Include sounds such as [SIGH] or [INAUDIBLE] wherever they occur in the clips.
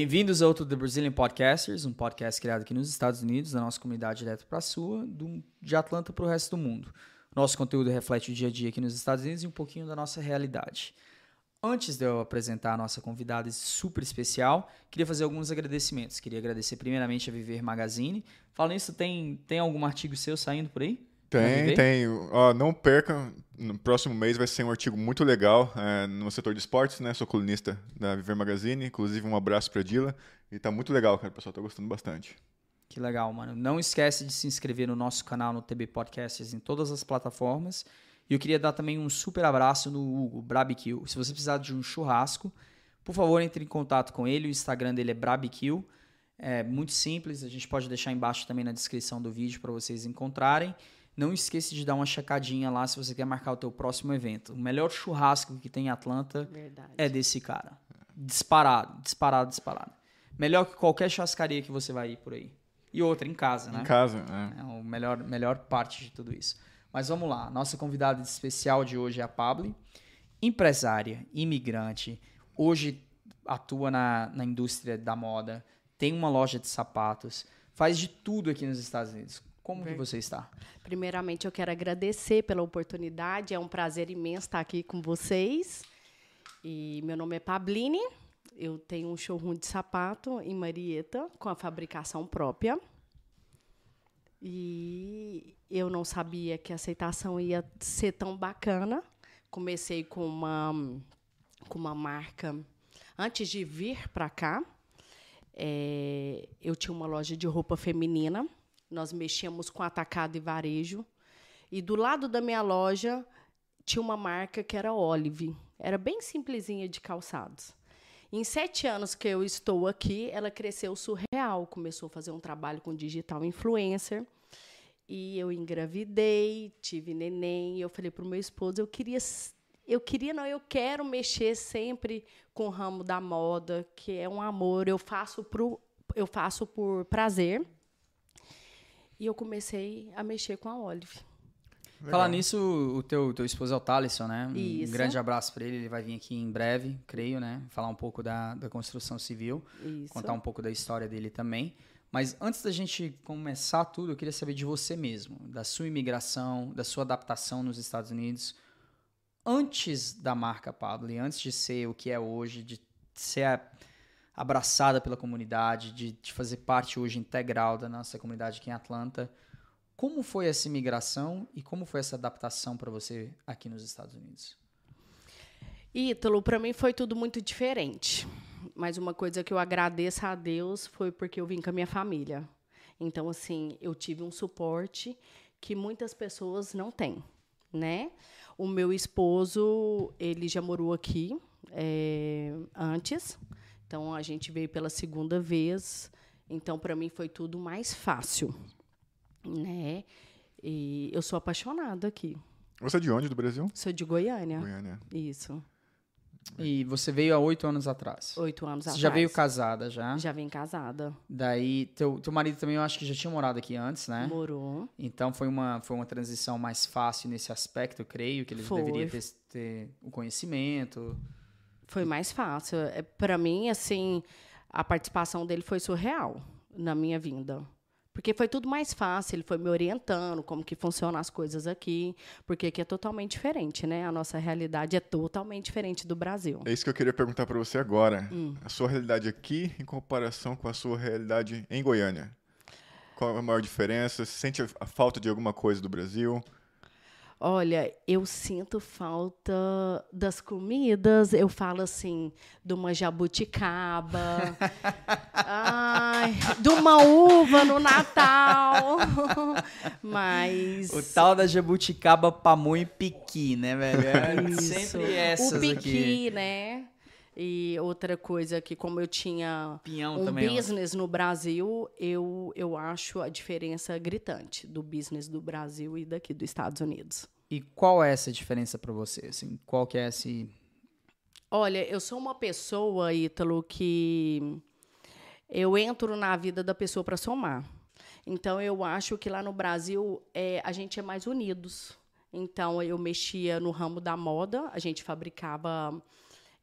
Bem-vindos ao To The Brazilian Podcasters, um podcast criado aqui nos Estados Unidos, da nossa comunidade direto para a sua, do, de Atlanta para o resto do mundo. Nosso conteúdo reflete o dia a dia aqui nos Estados Unidos e um pouquinho da nossa realidade. Antes de eu apresentar a nossa convidada super especial, queria fazer alguns agradecimentos. Queria agradecer primeiramente a Viver Magazine. Falando nisso, tem, tem algum artigo seu saindo por aí? Tem, tem. Ó, não perca, no próximo mês vai ser um artigo muito legal é, no setor de esportes, né? Sou colunista da Viver Magazine, inclusive um abraço para Dila. E tá muito legal, cara. O pessoal tá gostando bastante. Que legal, mano. Não esquece de se inscrever no nosso canal no TB Podcasts em todas as plataformas. E eu queria dar também um super abraço no Hugo Brabikill. Se você precisar de um churrasco, por favor, entre em contato com ele. O Instagram dele é Brabikill. É muito simples, a gente pode deixar embaixo também na descrição do vídeo para vocês encontrarem. Não esqueça de dar uma checadinha lá se você quer marcar o teu próximo evento. O melhor churrasco que tem em Atlanta Verdade. é desse cara. Disparado, disparado, disparado. Melhor que qualquer churrascaria que você vai ir por aí. E outra, em casa, né? Em casa, é. É a melhor, melhor parte de tudo isso. Mas vamos lá. Nossa convidada especial de hoje é a Pablo. Empresária, imigrante. Hoje atua na, na indústria da moda. Tem uma loja de sapatos. Faz de tudo aqui nos Estados Unidos. Como que você está? Primeiramente, eu quero agradecer pela oportunidade. É um prazer imenso estar aqui com vocês. E meu nome é Pabline. Eu tenho um showroom de sapato em Marieta, com a fabricação própria. E eu não sabia que a aceitação ia ser tão bacana. Comecei com uma, com uma marca. Antes de vir para cá, é, eu tinha uma loja de roupa feminina. Nós mexíamos com atacado e varejo. E do lado da minha loja tinha uma marca que era Olive. Era bem simplesinha de calçados. Em sete anos que eu estou aqui, ela cresceu surreal. Começou a fazer um trabalho com digital influencer. E eu engravidei, tive neném. E eu falei para o meu esposo, eu queria, eu queria não, eu quero mexer sempre com o ramo da moda, que é um amor. Eu faço pro, eu faço por prazer. E eu comecei a mexer com a Olive. Legal. Falar nisso, o teu, teu esposo é o Thalisson, né? Um Isso. grande abraço para ele. Ele vai vir aqui em breve, creio, né? Falar um pouco da, da construção civil. Isso. contar um pouco da história dele também. Mas antes da gente começar tudo, eu queria saber de você mesmo, da sua imigração, da sua adaptação nos Estados Unidos. Antes da marca Pablo, e antes de ser o que é hoje, de ser a- abraçada pela comunidade, de, de fazer parte hoje integral da nossa comunidade aqui em Atlanta, como foi essa imigração e como foi essa adaptação para você aqui nos Estados Unidos? Ítalo, para mim foi tudo muito diferente. Mas uma coisa que eu agradeço a Deus foi porque eu vim com a minha família. Então, assim, eu tive um suporte que muitas pessoas não têm, né? O meu esposo, ele já morou aqui é, antes. Então, a gente veio pela segunda vez. Então, para mim foi tudo mais fácil, né? E eu sou apaixonada aqui. Você é de onde do Brasil? Sou de Goiânia. Goiânia. Isso. E você veio há oito anos atrás. Oito anos Você atrás. já veio casada já? Já vim casada. Daí, teu, teu marido também eu acho que já tinha morado aqui antes, né? Morou. Então foi uma, foi uma transição mais fácil nesse aspecto, eu creio, que ele Foi. deveria ter, ter o conhecimento. Foi mais fácil. É, para mim, assim, a participação dele foi surreal na minha vinda. Porque foi tudo mais fácil, ele foi me orientando como que funcionam as coisas aqui, porque aqui é totalmente diferente, né? A nossa realidade é totalmente diferente do Brasil. É isso que eu queria perguntar para você agora. Hum. A sua realidade aqui em comparação com a sua realidade em Goiânia. Qual a maior diferença? Você sente a falta de alguma coisa do Brasil? Olha, eu sinto falta das comidas. Eu falo assim, de uma jabuticaba, [LAUGHS] ai, de uma uva no Natal. [LAUGHS] Mas O tal da jabuticaba, pamonha e piqui, né, velho? É sempre essas o piqui, aqui. né? E outra coisa que como eu tinha Pinhão um também. ó. business no Brasil, eu, eu acho a diferença gritante do business do Brasil e daqui dos Estados Unidos. E qual é essa diferença pra você? Assim, qual que é esse... Olha, eu sou uma pessoa, Ítalo, que eu entro na vida da pessoa para somar. Então, eu acho que lá no Brasil é, a gente é mais unidos. Então, eu mexia no ramo da moda, a gente fabricava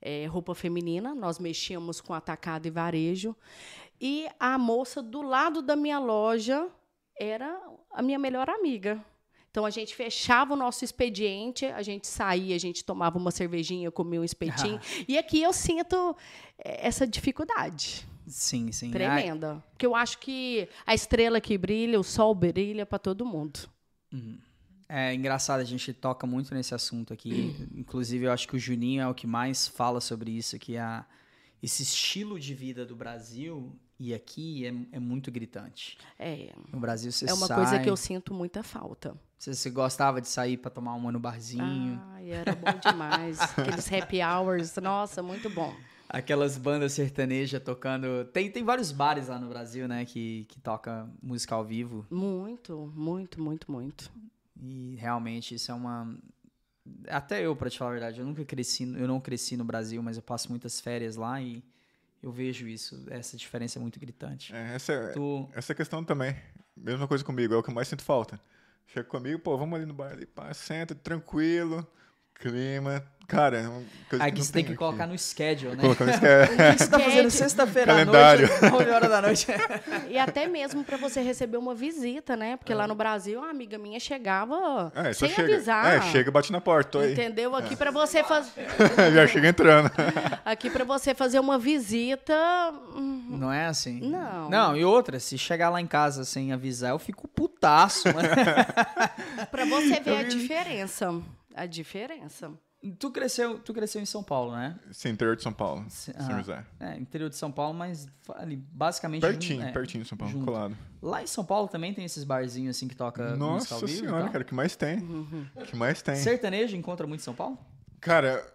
é, roupa feminina, nós mexíamos com atacado e varejo. E a moça do lado da minha loja era a minha melhor amiga. Então a gente fechava o nosso expediente, a gente saía, a gente tomava uma cervejinha, comia um espetinho. e aqui eu sinto eh, essa dificuldade. Sim, sim. Tremenda. Ai. Porque eu acho que a estrela que brilha, o sol brilha para todo mundo. Uhum. É engraçado, a gente toca muito nesse assunto aqui. [CLEARS THROAT] Inclusive, eu acho que o Juninho é o que mais fala sobre isso, que a, esse estilo de vida do Brasil e aqui é, é muito gritante. É. No Brasil você É uma sai, coisa que eu sinto muita falta. Você, você gostava de sair para tomar uma no barzinho. Ai, era bom demais. [LAUGHS] Aqueles happy hours, nossa, muito bom. Aquelas bandas sertanejas tocando. Tem, tem vários bares lá no Brasil, né, que, que toca música ao vivo. Muito, muito, muito, muito. E realmente isso é uma. Até eu, para te falar a verdade, eu nunca cresci, eu não cresci no Brasil, mas eu passo muitas férias lá e eu vejo isso, essa diferença é muito gritante. É, essa, tu... essa questão também. Mesma coisa comigo, é o que eu mais sinto falta. Chega comigo, pô, vamos ali no bar ali, pá, senta, tranquilo, clima. Cara, é uma coisa Aqui que você tem que aqui. colocar no schedule, né? Colocar no schedule. o que você tá fazendo sexta-feira à noite, 9 horas da noite. e até mesmo para você receber uma visita, né? Porque é. lá no Brasil, uma amiga minha chegava é, sem chega. avisar. É, chega e bate na porta. Aí. Entendeu? Aqui é. para você fazer... [LAUGHS] Já chega entrando. Aqui para você fazer uma visita... Hum, Não é assim? Não. Não, e outra, se chegar lá em casa sem avisar, eu fico putaço, [LAUGHS] mano. para você ver a diferença. A diferença. Tu cresceu, tu cresceu em São Paulo, né? Sim, interior de São Paulo, São ah, José. É, interior de São Paulo, mas ali, basicamente... Pertinho, é, pertinho de São Paulo, junto. colado. Lá em São Paulo também tem esses barzinhos assim que toca Nossa música ao vivo senhora, cara, que mais tem. Uhum. que mais tem. Sertanejo encontra muito em São Paulo? Cara,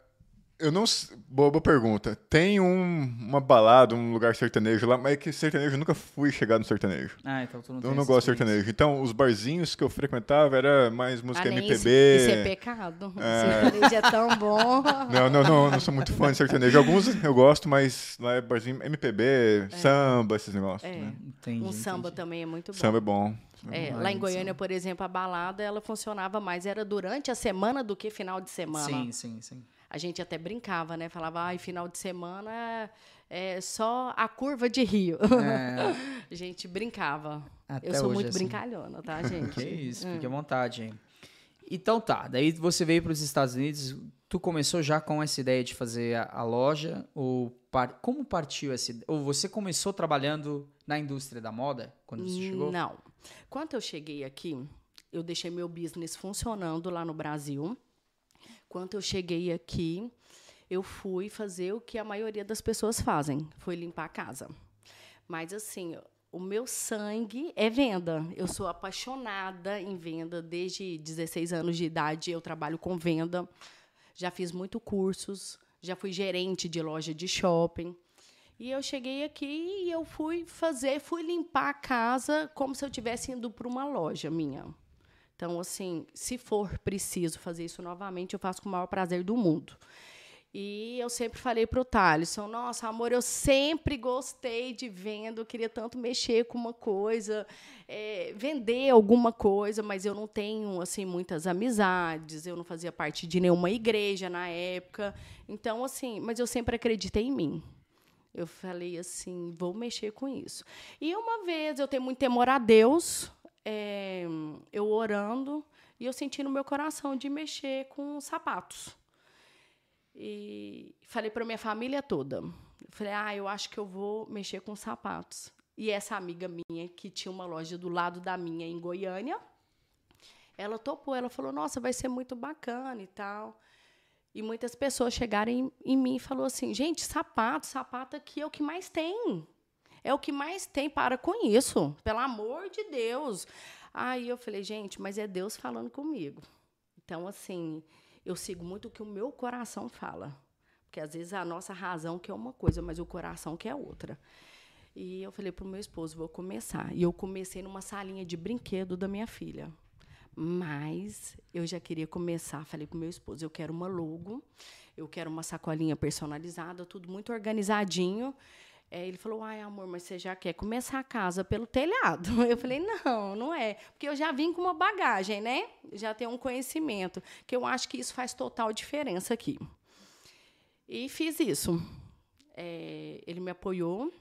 eu não. Boa, pergunta. Tem um, uma balada, um lugar sertanejo lá, mas é que sertanejo eu nunca fui chegar no sertanejo. Ah, então tu não Eu não gosto de sertanejo. Então, os barzinhos que eu frequentava era mais música ah, MPB. Isso, isso é pecado. É... Sertanejo é tão bom. [LAUGHS] Não, não, não, não sou muito fã de sertanejo. Alguns eu gosto, mas lá é barzinho MPB, é. samba, esses negócios. É. Né? Entendi, um samba entendi. também é muito bom. Samba é bom. É, lá em Goiânia, por exemplo, a balada ela funcionava mais era durante a semana do que final de semana. Sim, sim, sim a gente até brincava, né? Falava, ai, final de semana é só a curva de rio. É. [LAUGHS] a gente brincava. Até Eu sou muito assim. brincalhona, tá, [LAUGHS] gente? que isso, fique à hum. vontade, hein? Então tá, daí você veio para os Estados Unidos, tu começou já com essa ideia de fazer a, a loja ou par, como partiu essa ou você começou trabalhando na indústria da moda quando você chegou? Não. Quando eu cheguei aqui, eu deixei meu business funcionando lá no Brasil. Quando eu cheguei aqui, eu fui fazer o que a maioria das pessoas fazem, foi limpar a casa. Mas assim, o meu sangue é venda. Eu sou apaixonada em venda desde 16 anos de idade. Eu trabalho com venda. Já fiz muito cursos, já fui gerente de loja de shopping. E eu cheguei aqui e eu fui fazer, fui limpar a casa como se eu estivesse indo para uma loja minha. Então, assim, se for preciso fazer isso novamente, eu faço com o maior prazer do mundo. E eu sempre falei para o Thaleson, nossa, amor, eu sempre gostei de venda, eu queria tanto mexer com uma coisa, é, vender alguma coisa, mas eu não tenho assim muitas amizades, eu não fazia parte de nenhuma igreja na época. Então, assim, mas eu sempre acreditei em mim. Eu falei assim, vou mexer com isso. E uma vez eu tenho muito temor a Deus, é, eu orando e eu senti no meu coração de mexer com sapatos. E falei para minha família toda. Falei, ah, eu acho que eu vou mexer com sapatos. E essa amiga minha, que tinha uma loja do lado da minha em Goiânia, ela topou. Ela falou, nossa, vai ser muito bacana e tal. E muitas pessoas chegaram em, em mim e falaram assim, gente, sapato, sapato aqui é o que mais tem. É o que mais tem, para com isso. Pelo amor de Deus. Aí eu falei, gente, mas é Deus falando comigo. Então, assim, eu sigo muito o que o meu coração fala. Porque às vezes a nossa razão quer uma coisa, mas o coração quer outra. E eu falei para o meu esposo, vou começar. E eu comecei numa salinha de brinquedo da minha filha. Mas eu já queria começar, falei para o meu esposo, eu quero uma logo, eu quero uma sacolinha personalizada, tudo muito organizadinho. É, ele falou, ai, amor, mas você já quer começar a casa pelo telhado? [LAUGHS] Eu falei, não, não é. Porque eu já vim com uma bagagem, né? Já tenho um conhecimento, que eu acho que isso faz total diferença aqui. E fiz isso. É, ele me apoiou,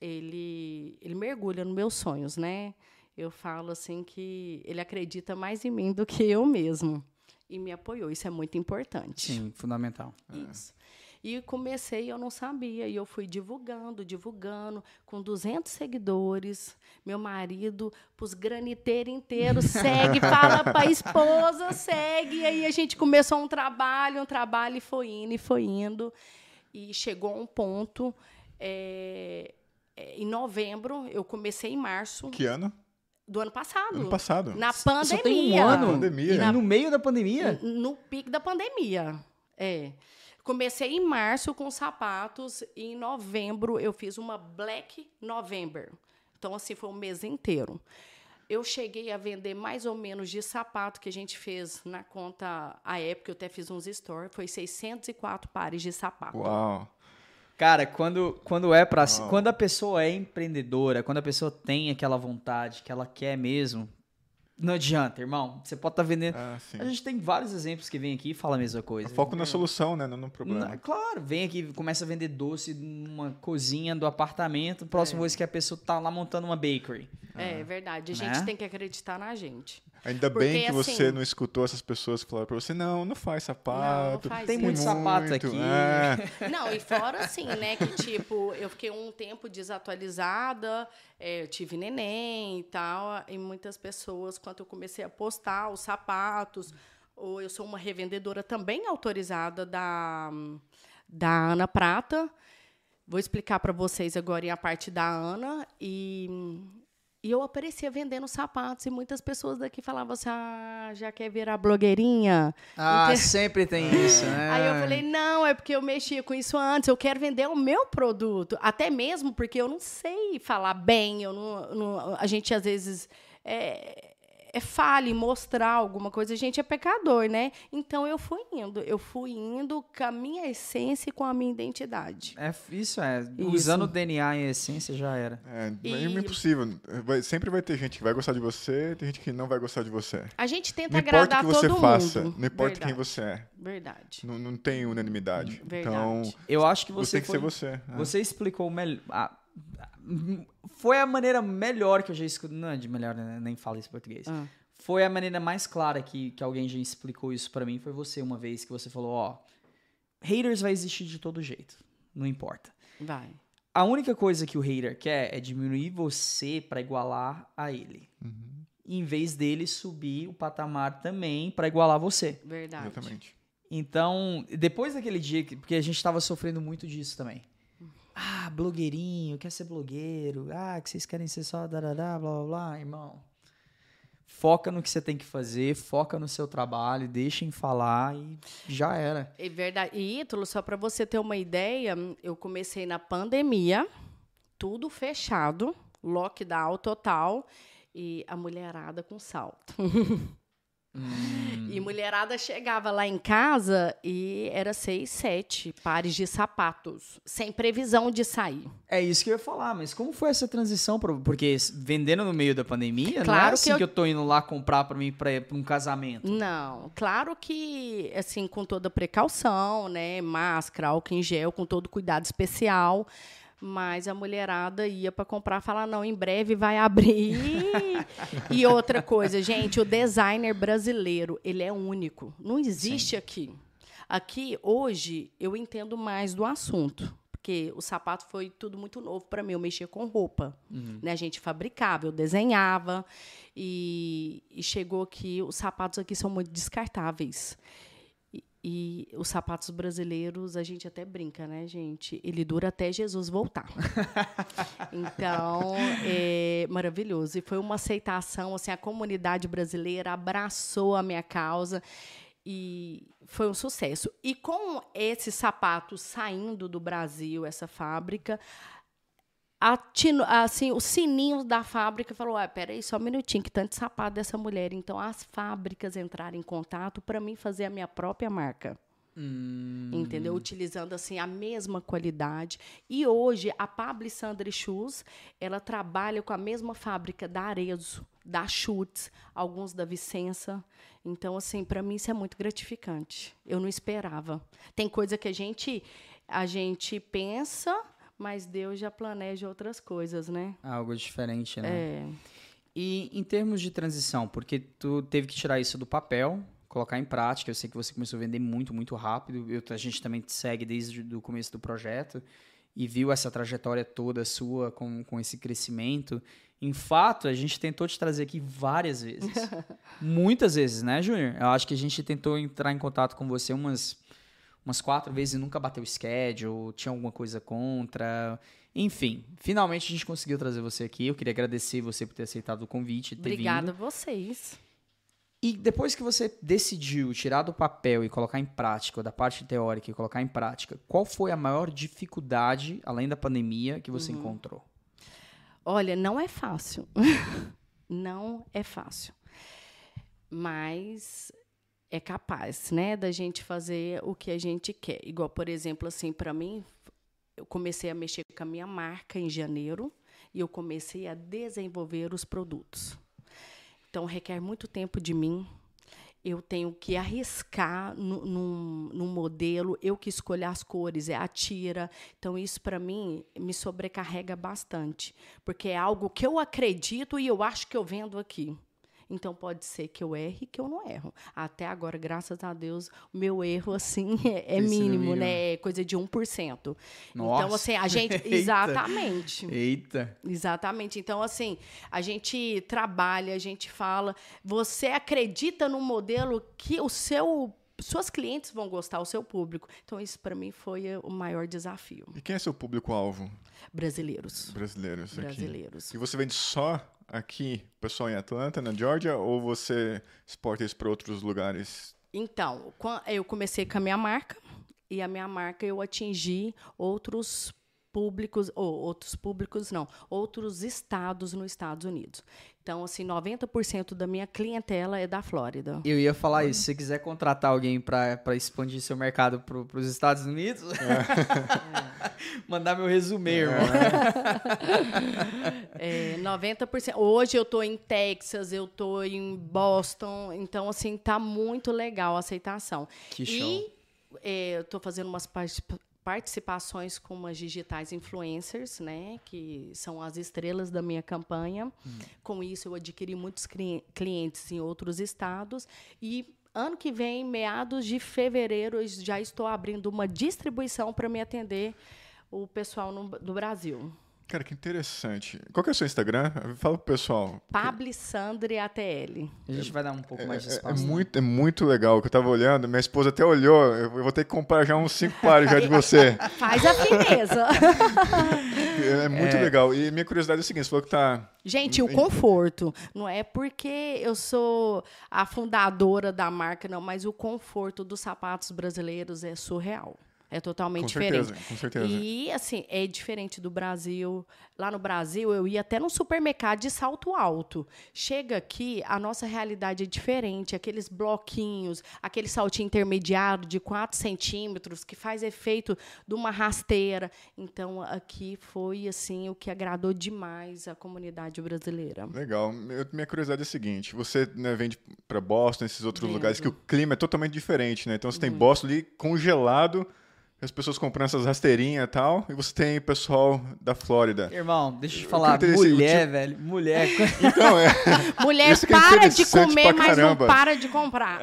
ele, ele mergulha nos meus sonhos, né? Eu falo assim que ele acredita mais em mim do que eu mesmo. E me apoiou. Isso é muito importante. Sim, fundamental. Isso. E comecei, eu não sabia, e eu fui divulgando, divulgando, com 200 seguidores. Meu marido, pros graniteiros inteiros, [LAUGHS] segue, fala para a esposa, segue. E aí a gente começou um trabalho, um trabalho, e foi indo, e foi indo. E chegou a um ponto. é, é, em novembro, eu comecei em março Que ano? do ano passado. Ano passado. Na Só pandemia. tem um ano. Pandemia. E no meio da pandemia? No pico da pandemia. É. Comecei em março com sapatos e em novembro eu fiz uma Black November. Então, assim, foi um mês inteiro. Eu cheguei a vender mais ou menos de sapato que a gente fez na conta, a época, eu até fiz uns stories, foi 604 pares de sapato. Uau. Cara, quando, quando é para quando a pessoa é empreendedora, quando a pessoa tem aquela vontade que ela quer mesmo, não adianta, irmão. Você pode estar vendendo. Ah. A gente tem vários exemplos que vem aqui e fala a mesma coisa. Foco na solução, né? Não no problema. Na- claro, vem aqui, começa a vender doce numa cozinha do apartamento. Próximo vez que a pessoa tá lá montando uma bakery. É verdade, a gente Né? tem que acreditar na gente. Ainda Porque, bem que você assim- não escutou essas pessoas que falaram pra você, não, não faz sapato. faz Tem isso. muito sapato muito, aqui. é. Não, e fora assim, né, que tipo, eu fiquei um tempo desatualizada, é, eu tive neném e tal, e muitas pessoas, quando eu comecei a postar os sapatos, ou eu sou uma revendedora também autorizada da, da Ana Prata, vou explicar para vocês agora em a parte da Ana, e, e eu aparecia vendendo sapatos, e muitas pessoas daqui falavam assim, ah, já quer virar blogueirinha? Ah, Ente- [LAUGHS] sempre tem isso, né? Aí eu falei, não, é porque eu mexia com isso antes, eu quero vender o meu produto. Até mesmo porque eu não sei falar bem, eu não, não- a gente às vezes é, é falha em mostrar alguma coisa, a gente é pecador, né? Então eu fui indo, eu fui indo com a minha essência e com a minha identidade. É, isso é. Isso. Usando o DNA e a essência já era. É, E- é impossível. Vai- sempre vai ter gente que vai gostar de você, tem gente que não vai gostar de você. A gente tenta Não importa o agradar que você todo faça, mundo. não importa Verdade, quem você é. Verdade. Não, não tem unanimidade. Verdade. Então, Eu acho que você você tem que foi, ser você. é. Você explicou melhor. Foi a maneira melhor que eu já escutei. Não é de melhor, né? nem falo isso em português. Ah. Foi a maneira mais clara que, que alguém já explicou isso pra mim. Foi você uma vez que você falou: ó, haters vai existir de todo jeito. Não importa. Vai. A única coisa que o hater quer é diminuir você pra igualar a ele. Em vez dele subir o patamar também pra igualar você. Verdade. Exatamente. Então, depois daquele dia, que- porque a gente tava sofrendo muito disso também. Ah, blogueirinho, quer ser blogueiro. Ah, que vocês querem ser só darará, blá blá blá, irmão. Foca no que você tem que fazer, foca no seu trabalho, deixem falar e já era. É verdade. E Ítalo, só para você ter uma ideia, eu comecei na pandemia, tudo fechado, lockdown total, e a mulherada com salto. [LAUGHS] E mulherada chegava lá em casa e era seis, sete pares de sapatos, sem previsão de sair. É isso que eu ia falar, mas como foi essa transição? Porque vendendo no meio da pandemia, não é Claro que assim eu- que eu... tô indo lá comprar pra mim pra um casamento. Não, claro que, assim, com toda precaução, né? Máscara, álcool em gel, com todo cuidado especial. Mas a mulherada ia para comprar e falar, não, em breve vai abrir. [LAUGHS] e outra coisa, gente, o designer brasileiro, ele é único. Não existe aqui. Aqui, hoje, eu entendo mais do assunto. Porque o sapato foi tudo muito novo para mim. Eu mexia com roupa. Né? A gente fabricava, eu desenhava. E, e chegou aqui, os sapatos aqui são muito descartáveis. E, os sapatos brasileiros, a gente até brinca, né, gente? Ele dura até Jesus voltar. [LAUGHS] então, é maravilhoso. E foi uma aceitação, assim, a comunidade brasileira abraçou a minha causa e foi um sucesso. E com esses sapatos saindo do Brasil, essa fábrica, a tino- assim, o sininho da fábrica falou: ah, peraí, só um minutinho, que tanto sapato dessa mulher. Então, as fábricas entraram em contato para mim fazer a minha própria marca. Entendeu? Utilizando assim a mesma qualidade. E hoje a Pablo Sandra Shoes, ela trabalha com a mesma fábrica da Arezzo, da Schutz, alguns da Vicença. Então assim, para mim isso é muito gratificante. Eu não esperava. Tem coisa que a gente a gente pensa, mas Deus já planeja outras coisas, né? Algo diferente, né? É. E em termos de transição, porque tu teve que tirar isso do papel, colocar em prática. Eu sei que você começou a vender muito, muito rápido. Eu, a gente também te segue desde o começo do projeto e viu essa trajetória toda sua com, com esse crescimento. Em fato, a gente tentou te trazer aqui várias vezes. [LAUGHS] Muitas vezes, né, Júnior? Eu acho que a gente tentou entrar em contato com você umas, umas quatro vezes e nunca bateu o schedule, tinha alguma coisa contra. Enfim, finalmente a gente conseguiu trazer você aqui. Eu queria agradecer você por ter aceitado o convite. Ter Obrigada vindo. a vocês. E depois que você decidiu tirar do papel e colocar em prática, da parte teórica e colocar em prática, qual foi a maior dificuldade, além da pandemia, que você encontrou? Olha, não é fácil. [LAUGHS] não é fácil. Mas é capaz, né, da gente fazer o que a gente quer. Igual, por exemplo, assim, para mim, eu comecei a mexer com a minha marca em janeiro e eu comecei a desenvolver os produtos. Então, requer muito tempo de mim. Eu tenho que arriscar num, num modelo, eu que escolho as cores, é a tira. Então, isso para mim me sobrecarrega bastante, porque é algo que eu acredito e eu acho que eu vendo aqui. Então, pode ser que eu erre que eu não erro. Até agora, graças a Deus, o meu erro, assim, [LAUGHS] é, é sido mínimo, mínimo. né? É coisa de 1%. Então, Nossa. assim, a [LAUGHS] gente. Eita. Exatamente. Eita! Exatamente. Então, assim, a gente trabalha, a gente fala. Você acredita no modelo que o seu. Suas clientes vão gostar, o seu público. Então, isso para mim foi o maior desafio. E quem é seu público-alvo? Brasileiros. Brasileiros aqui. Brasileiros. E você vende só aqui, pessoal em Atlanta, na Georgia, ou você exporta isso para outros lugares? Então, eu comecei com a minha marca e a minha marca eu atingi outros públicos, ou outros públicos não, outros estados nos Estados Unidos. Então, assim, 90% da minha clientela é da Flórida. Eu ia falar isso. Se você quiser contratar alguém para expandir seu mercado para os Estados Unidos, [LAUGHS] mandar meu resumê, irmão. [LAUGHS] É, 90%. Hoje eu estou em Texas, eu estou em Boston, então assim tá muito legal a aceitação. Que show. E é, eu estou fazendo umas parti- participações com umas digitais influencers, né, que são as estrelas da minha campanha. Com isso eu adquiri muitos cli- clientes em outros estados e ano que vem, meados de fevereiro, eu já estou abrindo uma distribuição para me atender o pessoal no- do Brasil. Cara, que interessante. Qual que é o seu Instagram? Fala pro pessoal. Pabli Sandri ATL. A gente vai dar um pouco mais de É, é espaço. né? muito, é muito legal que eu tava olhando. Minha esposa até olhou. Eu vou ter que comprar já uns cinco pares já de você. [LAUGHS] Faz a fineza. [LAUGHS] É muito legal. E minha curiosidade é o seguinte: você falou que tá. Gente, o conforto. Não é porque eu sou a fundadora da marca, não, mas o conforto dos sapatos brasileiros é surreal. É totalmente Com diferente. certeza, com certeza. E, assim, é diferente do Brasil. Lá no Brasil, eu ia até no supermercado de salto alto. Chega aqui, a nossa realidade é diferente. Aqueles bloquinhos, aquele saltinho intermediário de 4 centímetros, que faz efeito de uma rasteira. Então, aqui foi, assim, o que agradou demais a comunidade brasileira. Legal. Minha curiosidade é a seguinte: você né, vende para Boston, esses outros Vendo. lugares que o clima é totalmente diferente, né? Então você tem. Boston ali congelado, as pessoas comprando essas rasteirinhas e tal, e você tem pessoal da Flórida. Irmão, deixa eu te Eu falar. o Mulher, tipo- velho. Mulher. Então, é. [LAUGHS] Mulher é para de interessante comer, mas não para de comprar.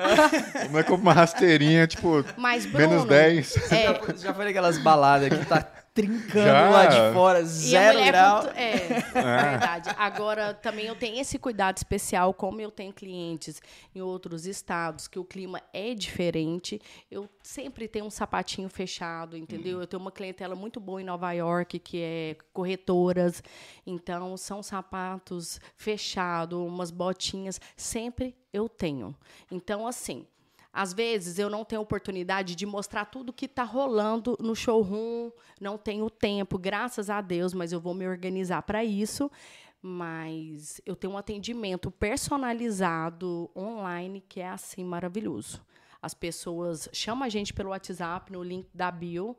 Não é como uma rasteirinha, tipo, Mas, Bruno, menos 10. É, Já foi aquelas baladas que tá trincando Já. lá de fora, E a zero grau. pontu- [LAUGHS] É, verdade. Agora, também eu tenho esse cuidado especial, como eu tenho clientes em outros estados, que o clima é diferente. Eu sempre tenho um sapatinho fechado, entendeu? Eu tenho uma clientela muito boa em Nova York, que é corretoras. Então, são sapatos fechados, umas botinhas. Sempre eu tenho. Então, assim. Às vezes eu não tenho oportunidade de mostrar tudo que está rolando no showroom, não tenho tempo, graças a Deus, mas eu vou me organizar para isso. Mas eu tenho um atendimento personalizado online que é assim maravilhoso. As pessoas chamam a gente pelo WhatsApp no link da bio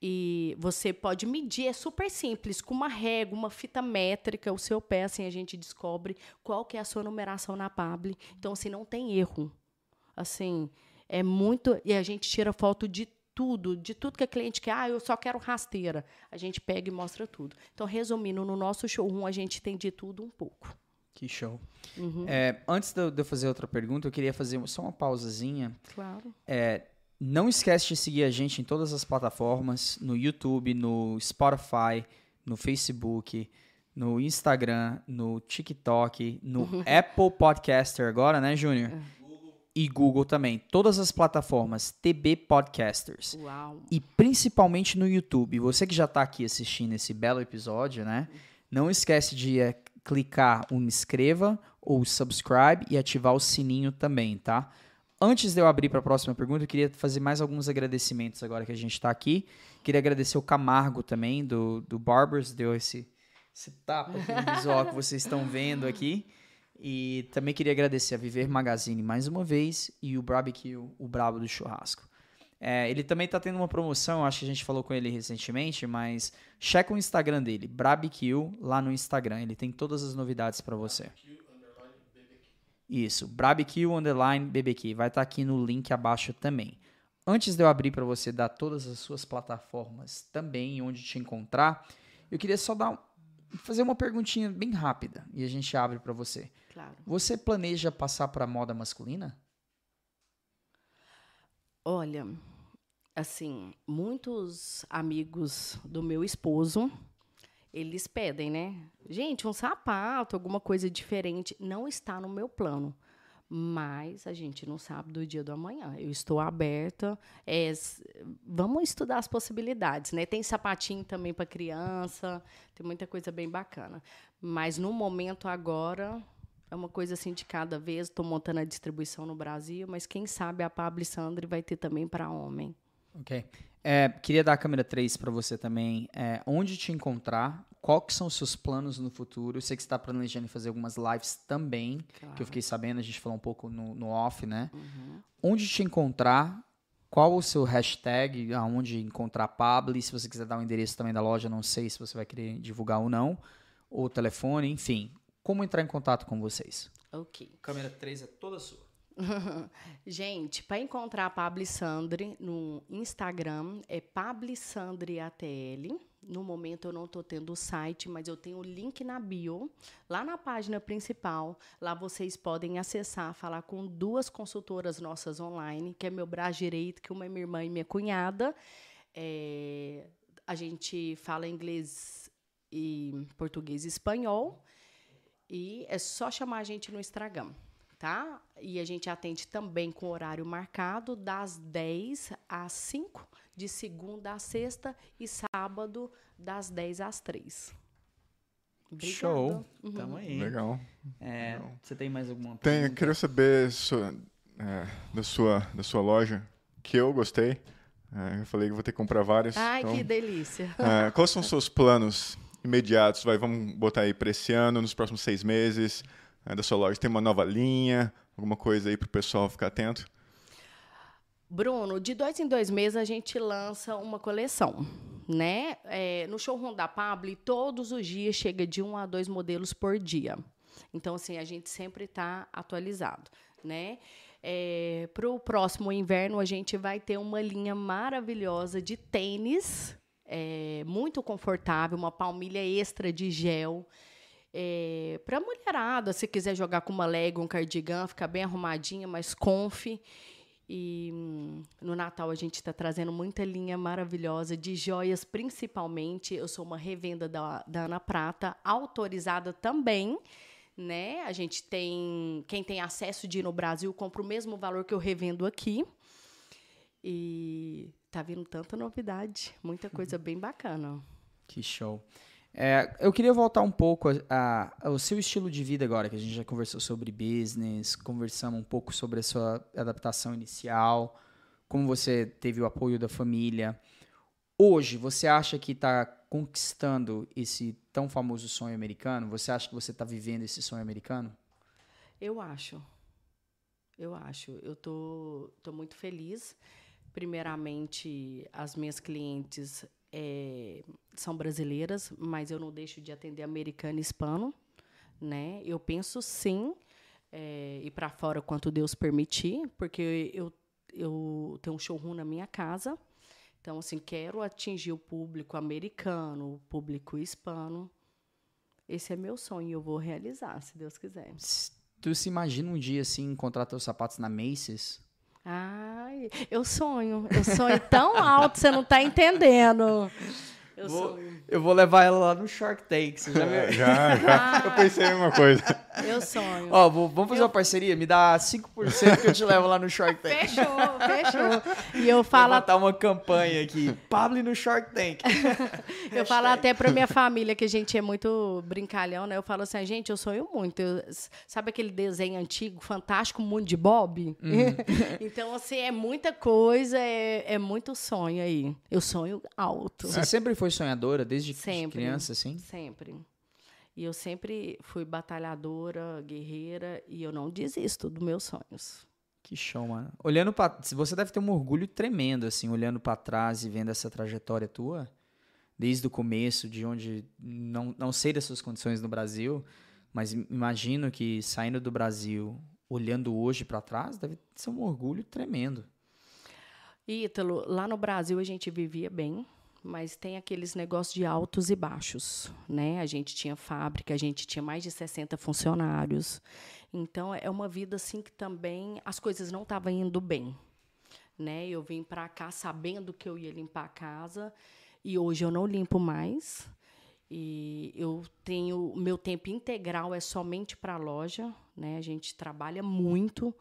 e você pode medir, é super simples, com uma régua, uma fita métrica, o seu pé, assim a gente descobre qual que é a sua numeração na Pable. Então, assim, não tem erro assim, é muito. E a gente tira foto de tudo, de tudo que a cliente quer. Ah, eu só quero rasteira. A gente pega e mostra tudo. Então, resumindo, no nosso showroom a gente tem de tudo um pouco. Que show. Uhum. É, antes de eu fazer outra pergunta, eu queria fazer só uma pausazinha. Claro. É, não esquece de seguir a gente em todas as plataformas, no YouTube, no Spotify, no Facebook, no Instagram, no TikTok, no uhum. Apple Podcaster agora, né, Júnior? É. E Google também. Todas as plataformas TB Podcasters. Uau. E principalmente no YouTube. Você que já está aqui assistindo esse belo episódio, né? Não esquece de é, clicar o inscreva ou subscribe e ativar o sininho também, tá? Antes de eu abrir para a próxima pergunta, eu queria fazer mais alguns agradecimentos agora que a gente está aqui. Queria agradecer o Camargo também, do, do Barbers, deu esse, esse tapa visual que vocês estão vendo aqui. E também queria agradecer a Viver Magazine mais uma vez e o Barbecue, o Brabo do Churrasco. É, ele também está tendo uma promoção, acho que a gente falou com ele recentemente, mas checa o Instagram dele, Brabq lá no Instagram. Ele tem todas as novidades para você. Isso, Brabq underline BBQ. Vai estar tá aqui no link abaixo também. Antes de eu abrir para você dar todas as suas plataformas também, onde te encontrar, eu queria só dar fazer uma perguntinha bem rápida e a gente abre para você. Claro. Você planeja passar para moda masculina? Olha, assim, muitos amigos do meu esposo, eles pedem, né? Gente, um sapato, alguma coisa diferente. Não está no meu plano. Mas a gente não sabe do dia do amanhã. Eu estou aberta. É, vamos estudar as possibilidades, né? Tem sapatinho também para criança, tem muita coisa bem bacana. Mas no momento agora, é uma coisa assim de cada vez. Estou montando a distribuição no Brasil, mas quem sabe a Pablo Sandri vai ter também para homem. Ok. É, queria dar a câmera 3 para você também. É, onde te encontrar? Quais são os seus planos no futuro? Eu sei que você está planejando fazer algumas lives também, claro. que eu fiquei sabendo, a gente falou um pouco no, no off, né? Uhum. Onde te encontrar? Qual o seu hashtag? Aonde encontrar a Pablo? E se você quiser dar o um endereço também da loja, não sei se você vai querer divulgar ou não. Ou telefone, enfim como entrar em contato com vocês. Ok. Câmera 3 é toda sua. [LAUGHS] Gente, para encontrar a Pabli Sandri no Instagram é PabliSandriATL. No momento eu não estou tendo o site, mas eu tenho o link na bio, lá na página principal. Lá vocês podem acessar, falar com duas consultoras nossas online, que é meu braço direito, que uma é minha irmã e minha cunhada. É, a gente fala inglês e português e espanhol. E é só chamar a gente no Instagram, tá? E a gente atende também com horário marcado, das 10 às 5, de segunda a sexta, e sábado, das 10 às 3. Obrigada. Show. Uhum. Tamo aí. Legal. É, Legal. Você tem mais alguma pergunta? Tenho. Queria saber sua, é, da, sua, da sua loja, que eu gostei. É, eu falei que vou ter que comprar várias. Ai, então, que delícia. É, quais são os seus planos imediatos, vai, vamos botar aí para esse ano, nos próximos seis meses, né, da sua loja? Tem uma nova linha, alguma coisa aí para o pessoal ficar atento? Bruno, de dois em dois meses a gente lança uma coleção, né? É, no showroom da Pablo, todos os dias chega de um a dois modelos por dia. Então, assim, a gente sempre está atualizado, né? É, Para o próximo inverno, a gente vai ter uma linha maravilhosa de tênis é, muito confortável, uma palmilha extra de gel. É, para mulherada, se quiser jogar com uma leg, um cardigan, ficar bem arrumadinha, mas conf. E hum, no Natal a gente está trazendo muita linha maravilhosa de joias, principalmente. Eu sou uma revenda da, da Ana Prata, autorizada também. Né? A gente tem. Quem tem acesso de ir no Brasil compra o mesmo valor que eu revendo aqui. E tá vindo tanta novidade, muita coisa uhum. bem bacana. Que show. É, eu queria voltar um pouco ao seu estilo de vida agora, que a gente já conversou sobre business, conversamos um pouco sobre a sua adaptação inicial, como você teve o apoio da família. Hoje, você acha que está conquistando esse tão famoso sonho americano? Você acha que você está vivendo esse sonho americano? Eu acho. Eu acho. Eu tô, tô muito feliz. Primeiramente, as minhas clientes é, são brasileiras, mas eu não deixo de atender americano e hispano. Né? Eu penso sim é, ir para fora quanto Deus permitir, porque eu, eu tenho um showroom na minha casa. Então, assim, quero atingir o público americano, o público hispano. Esse é meu sonho e eu vou realizar, se Deus quiser. Tu se imagina um dia, assim, encontrar teus sapatos na Macy's? Ai, eu sonho. Eu sonho tão alto, você não está entendendo. Eu vou, sonho. Eu vou levar ela lá no Shark Tank, você já viu? já, já. eu pensei a mesma coisa. Eu sonho. Ó, vou- vamos fazer uma parceria? Me dá 5% que eu te levo lá no Shark Tank. Fechou, fechou. [LAUGHS] E eu Vou falo, botar uma campanha aqui. Pablo no Shark Tank. [LAUGHS] eu falo até pra minha família, que a gente é muito brincalhão, né? Eu falo assim, gente, eu sonho muito. Eu- sabe aquele desenho antigo, Fantástico Mundo de Bob? [LAUGHS] então, assim, é muita coisa, é, é muito sonho aí. Eu sonho alto. Você sempre foi sonhadora, desde Sempre. criança, assim? Sempre. E eu sempre fui batalhadora, guerreira, e eu não desisto dos meus sonhos. Que show, mano. Olhando pra. Você deve ter um orgulho tremendo, assim, olhando pra trás e vendo essa trajetória tua. Desde o começo, de onde. Não, não sei das suas condições no Brasil, mas im- imagino que saindo do Brasil, olhando hoje pra trás, deve ser um orgulho tremendo. Ítalo, lá no Brasil a gente vivia bem, mas tem aqueles negócios de altos e baixos, né? A gente tinha fábrica, a gente tinha mais de 60 funcionários. Então é uma vida assim que também as coisas não estavam indo bem, né? Eu vim para cá sabendo que eu ia limpar a casa e hoje eu não limpo mais. E eu tenho meu tempo integral é somente para a loja, né? A gente trabalha muito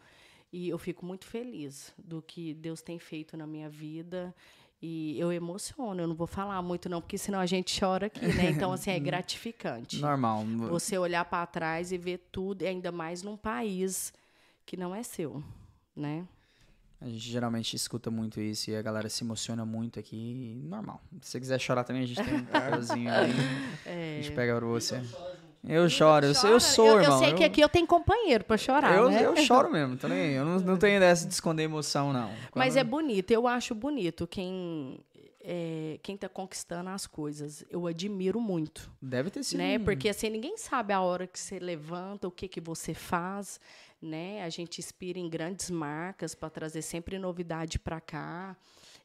e eu fico muito feliz do que Deus tem feito na minha vida. E eu emociono, eu não vou falar muito não, porque senão a gente chora aqui, né? Então assim é [LAUGHS] gratificante. Normal. Você olhar para trás e ver tudo, e ainda mais num país que não é seu, né? A gente geralmente escuta muito isso e a galera se emociona muito aqui. Normal. Se você quiser chorar também, a gente tem um [LAUGHS] papelzinho aí. A gente pega pra você. Eu choro, eu, sou- eu Chora. sou, eu, irmão. Eu sei que aqui eu tenho companheiro para chorar, eu, né? eu [LAUGHS] choro mesmo, tô nem aí. Eu não, não tenho dessa de esconder emoção, não. Mas Quando- é bonito, eu acho bonito quem é, quem está conquistando as coisas. Eu admiro muito, Deve ter sido. né? Porque assim ninguém sabe a hora que você levanta, o que que você faz, né? A gente inspira em grandes marcas para trazer sempre novidade para cá.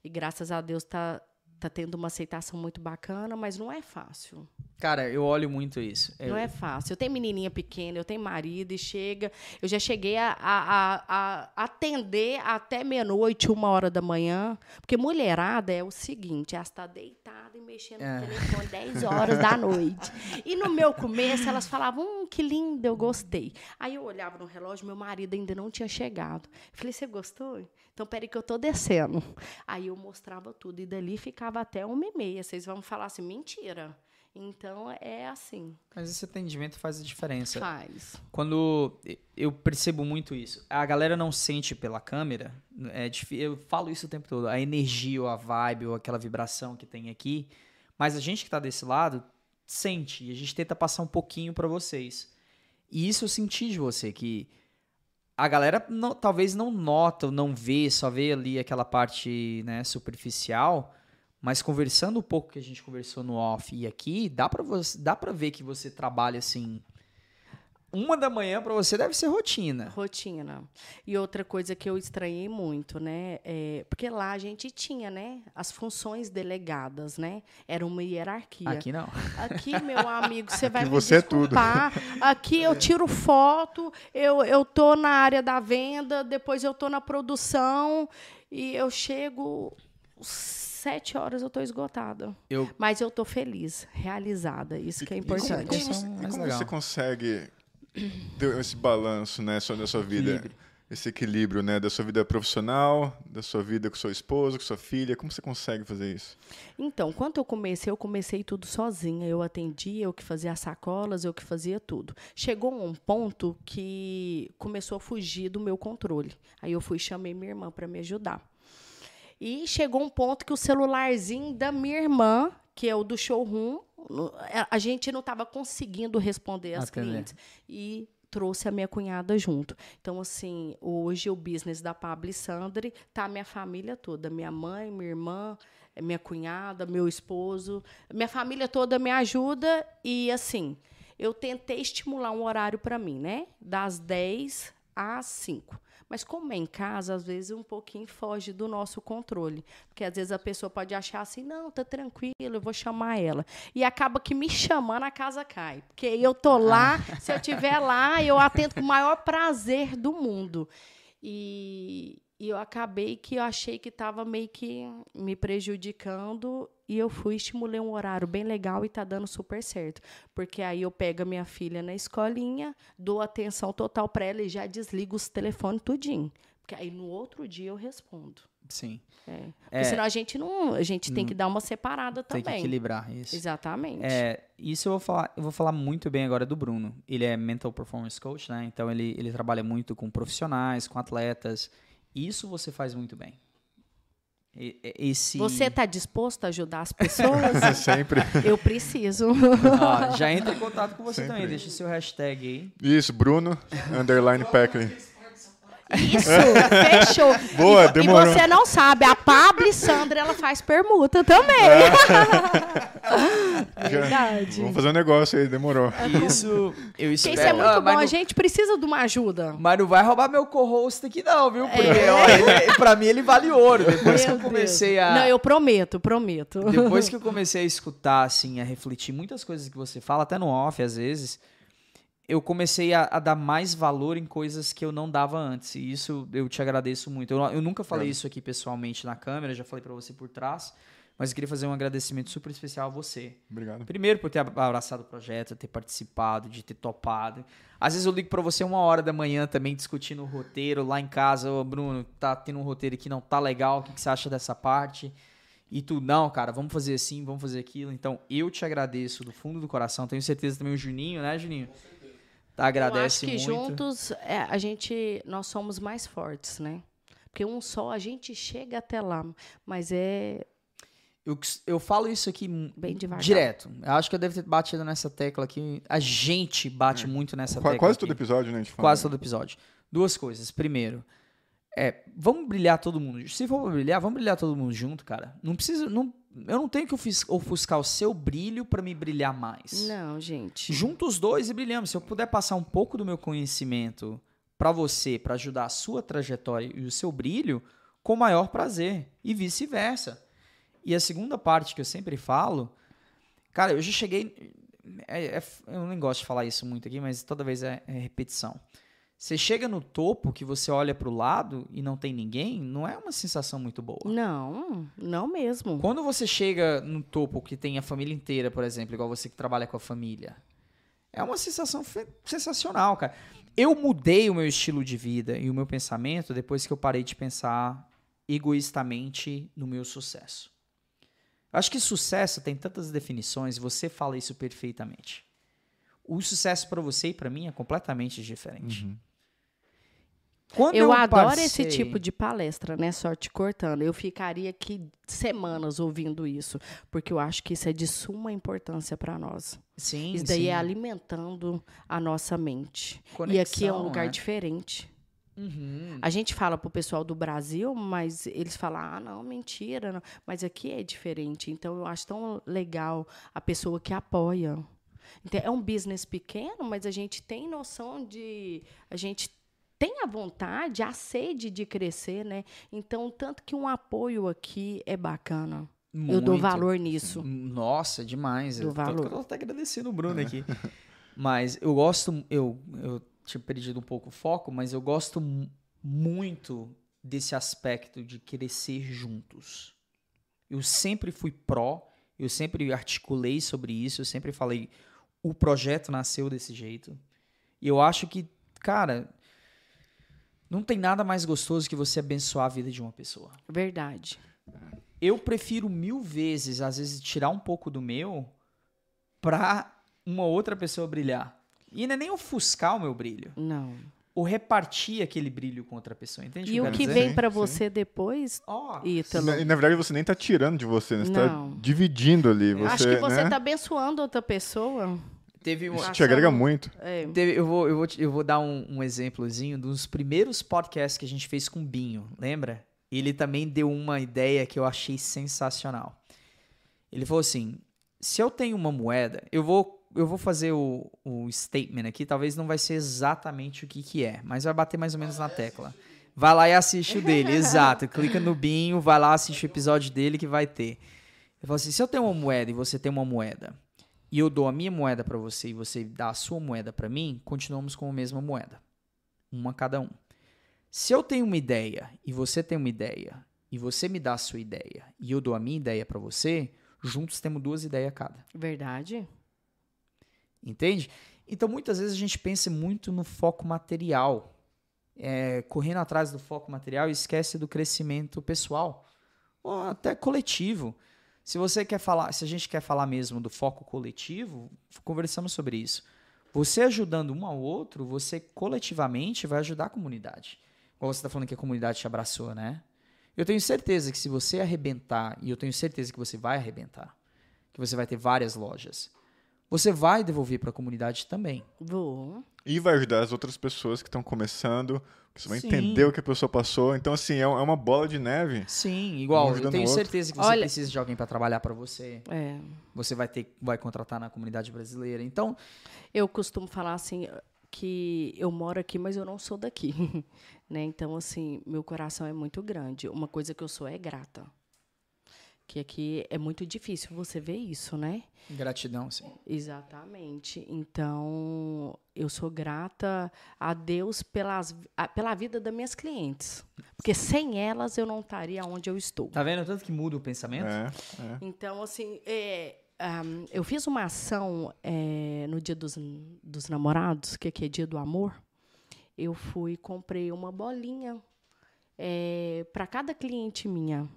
E graças a Deus tá tá tendo uma aceitação muito bacana, mas não é fácil. Cara, eu olho muito isso. Eu- Não é fácil. Eu tenho menininha pequena, eu tenho marido e chega. Eu já cheguei a, a- a- a atender até meia-noite, uma hora da manhã. Porque mulherada é o seguinte: ela está deitada e mexendo É. no telefone 10 horas da noite. E no meu começo, elas falavam: hum, que lindo, eu gostei. Aí eu olhava no relógio, meu marido ainda não tinha chegado. Eu falei: você gostou? Então, peraí que eu tô descendo. Aí eu mostrava tudo. E dali ficava até uma e meia. Vocês vão falar assim: mentira. Então, é assim. Mas esse atendimento faz a diferença. Faz. Quando eu percebo muito isso, a galera não sente pela câmera, é eu falo isso o tempo todo, a energia ou a vibe ou aquela vibração que tem aqui, mas a gente que tá desse lado sente e a gente tenta passar um pouquinho pra vocês. E isso eu senti de você que a galera não- talvez não nota, ou não vê, só vê ali aquela parte, né, superficial, mas conversando um pouco que a gente conversou no off e aqui, dá pra você, dá para ver que você trabalha assim uma da manhã pra você deve ser rotina. Rotina. E outra coisa que eu estranhei muito, né? é- porque lá a gente tinha, né? As funções delegadas, né? Era uma hierarquia. Aqui não. Aqui, [LAUGHS] meu amigo, você vai me você é tudo. desculpar. Aqui eu tiro foto, eu, eu tô na área da venda, depois eu tô na produção e eu chego sete horas eu tô esgotada. Eu Mas eu tô feliz, realizada. Isso que é E como- importante. como, e como você consegue ter esse balanço né, só na sua vida? Equilíbrio. Esse equilíbrio né, da sua vida profissional, da sua vida com seu esposo, com sua filha. Como você consegue fazer isso? Então, quando eu comecei, eu comecei tudo sozinha. Eu atendia, eu que fazia as sacolas, eu que fazia tudo. Chegou um ponto que começou a fugir do meu controle. Aí eu fui e chamei minha irmã para me ajudar. E chegou um ponto que o celularzinho da minha irmã, que é o do showroom, no- a- gente não estava conseguindo responder às Atender. clientes. E trouxe a minha cunhada junto. Então, assim, hoje o business da Pablo e Sandri tá a minha família toda. Minha mãe, minha irmã, minha cunhada, meu esposo. Minha família toda me ajuda e, assim, eu tentei estimular um horário para mim, né? Das 10 às 5. Mas como é em casa, às vezes um pouquinho foge do nosso controle. Porque às vezes a pessoa pode achar assim, não, tá tranquilo, eu vou chamar ela. E acaba que me chamando, a casa cai. Porque eu tô lá, ah. se eu estiver lá, eu atendo com o maior prazer do mundo. E, e eu acabei que eu achei que estava meio que me prejudicando e eu fui estimulei um horário bem legal e tá dando super certo. Porque aí eu pego a minha filha na escolinha, dou atenção total para ela e já desligo os telefones tudinho. Porque aí no outro dia eu respondo. Sim. É. Porque é, senão a gente não, a gente tem que dar uma separada tem também. Tem que equilibrar isso. Exatamente. É, isso eu vou falar, eu vou falar muito bem agora do Bruno. Ele é mental performance coach, né? Então ele ele trabalha muito com profissionais, com atletas isso você faz muito bem. Esse... Você está disposto a ajudar as pessoas? [LAUGHS] Sempre. Eu preciso. Ah, já [LAUGHS] entra em contato com você Sempre. também. Deixa seu hashtag aí. Isso, Bruno, underline Peckley. Isso, fechou. Boa, e, demorou. E você não sabe, a Pablo e Sandra, ela faz permuta também. É. [LAUGHS] Verdade. Vamos fazer um negócio aí, demorou. Isso, eu espero. Isso é muito ah, bom, não... a gente precisa de uma ajuda. Mas não vai roubar meu co-host aqui não, viu? Porque, é. ó, ele, pra mim ele vale ouro. Depois meu que eu comecei Deus. a... Não, eu prometo, prometo. Depois que eu comecei a escutar, assim, a refletir muitas coisas que você fala, até no off às vezes eu comecei a, a, dar mais valor em coisas que eu não dava antes. E isso eu te agradeço muito. Eu, eu nunca falei é. isso aqui pessoalmente na câmera, já falei para você por trás. Mas eu queria fazer um agradecimento super especial a você. Obrigado. Primeiro por ter abraçado o projeto, ter participado, de ter topado. Às vezes eu ligo para você uma hora da manhã também discutindo o roteiro lá em casa. Ô, Bruno, tá tendo um roteiro aqui não tá legal. O que, que você acha dessa parte? E tu, não, cara, vamos fazer assim, vamos fazer aquilo. Então, eu te agradeço do fundo do coração. Tenho certeza também o Juninho, né, Juninho? Tá, agradece muito. Eu acho que muito. juntos é, a gente, nós somos mais fortes, né? Porque um só a gente chega até lá, mas é eu, eu falo isso aqui Bem direto. Eu acho que eu devo ter batido nessa tecla aqui. A gente bate é. muito nessa Qu tecla. Quase aqui. todo episódio, né? A gente fala, Quase todo episódio. Duas coisas. Primeiro, é, vamos brilhar todo mundo. Se for brilhar, vamos brilhar todo mundo junto, cara. Não precisa. Não, eu não tenho que ofuscar o seu brilho para me brilhar mais. Não, gente. Juntos os dois e brilhamos. Se eu puder passar um pouco do meu conhecimento para você, para ajudar a sua trajetória e o seu brilho, com maior prazer. E vice-versa. E a segunda parte que eu sempre falo, cara, eu já cheguei. É, é, eu nem gosto de falar isso muito aqui, mas toda vez é, é repetição. Você chega no topo que você olha para o lado e não tem ninguém, não é uma sensação muito boa. Não, não mesmo. Quando você chega no topo que tem a família inteira, por exemplo, igual você que trabalha com a família, é uma sensação sensacional, cara. Eu mudei o meu estilo de vida e o meu pensamento depois que eu parei de pensar egoístamente no meu sucesso. Eu acho que sucesso tem tantas definições, você fala isso perfeitamente. O sucesso para você e para mim é completamente diferente. Uhum. Quando eu, eu adoro passei... esse tipo de palestra, né? Só te cortando. Eu ficaria aqui semanas ouvindo isso, porque eu acho que isso é de suma importância para nós. Sim. Isso daí sim. é alimentando a nossa mente. Conexão, e aqui é um lugar né? diferente. Uhum. A gente fala pro pessoal do Brasil, mas eles falam, ah, não, mentira. Não. Mas aqui é diferente. Então, eu acho tão legal a pessoa que apoia. Então, é um business pequeno, mas a gente tem noção de. A gente tem a vontade, a sede de crescer, né? Então, tanto que um apoio aqui é bacana. Muito. Eu dou valor nisso. Nossa, demais. Do eu valor. Tô, até agradecendo o Bruno aqui. mas eu gosto, eu, eu tinha perdido um pouco o foco, mas eu gosto muito desse aspecto de crescer juntos. Eu sempre fui pró, eu sempre articulei sobre isso, eu sempre falei, o projeto nasceu desse jeito. E eu acho que, cara, não tem nada mais gostoso que você abençoar a vida de uma pessoa. Verdade. Eu prefiro mil vezes, às vezes, tirar um pouco do meu pra uma outra pessoa brilhar. E não é nem ofuscar o meu brilho. Não. Ou repartir aquele brilho com outra pessoa, entende? E o que, vem para você depois, oh, Ítalo? Na, na verdade, você nem tá tirando de você, né? Você tá não. tá dividindo ali. Você, Acho que você né? tá abençoando outra pessoa. Teve um, Isso te agrega muito. É. Teve, eu, vou, eu, vou, eu vou dar um, um exemplozinho dos primeiros podcasts que a gente fez com o Binho, lembra? Ele também deu uma ideia que eu achei sensacional. Ele falou assim: se eu tenho uma moeda, eu vou, eu vou fazer o, o statement aqui, talvez não vai ser exatamente o que, que é, mas vai bater mais ou menos na tecla. Vai lá e assiste o dele, [LAUGHS] exato. Clica no Binho, vai lá, assiste o episódio dele que vai ter. Eu falo assim: se eu tenho uma moeda e você tem uma moeda, e eu dou a minha moeda para você e você dá a sua moeda para mim, continuamos com a mesma moeda. Uma cada um. Se eu tenho uma ideia e você tem uma ideia, e você me dá a sua ideia e eu dou a minha ideia para você, juntos temos duas ideias cada. Verdade. Entende? Então, muitas vezes a gente pensa muito no foco material, é, correndo atrás do foco material e esquece do crescimento pessoal, ou até coletivo. Se você quer falar, se a gente quer falar mesmo do foco coletivo, conversamos sobre isso. Você ajudando um ao outro, você coletivamente vai ajudar a comunidade. Igual você está falando que a comunidade te abraçou, né? Eu tenho certeza que se você arrebentar, e eu tenho certeza que você vai arrebentar, que você vai ter várias lojas, você vai devolver para a comunidade também. Vou. E vai ajudar as outras pessoas que estão começando, que você vai Sim. entender o que a pessoa passou. Então, assim, é é uma bola de neve. Sim, igual, Um eu tenho certeza que você Olha- precisa de alguém para trabalhar para você. É. Você vai ter, vai contratar na comunidade brasileira. Então, Eu costumo falar assim que eu moro aqui, mas eu não sou daqui, [LAUGHS] né? Então assim, meu coração é muito grande. Uma coisa que eu sou é grata. Que aqui é muito difícil você ver isso, né? gratidão, sim. Exatamente. Então, eu sou grata a Deus pelas, a- pela vida das minhas clientes. Porque sem elas eu não estaria onde eu estou. Tá vendo tanto que muda o pensamento? É, é. Então, assim, é, ahm, eu fiz uma ação é, no dia dos, dos namorados, que aqui é dia do amor. Eu fui e comprei uma bolinha para cada cliente minha.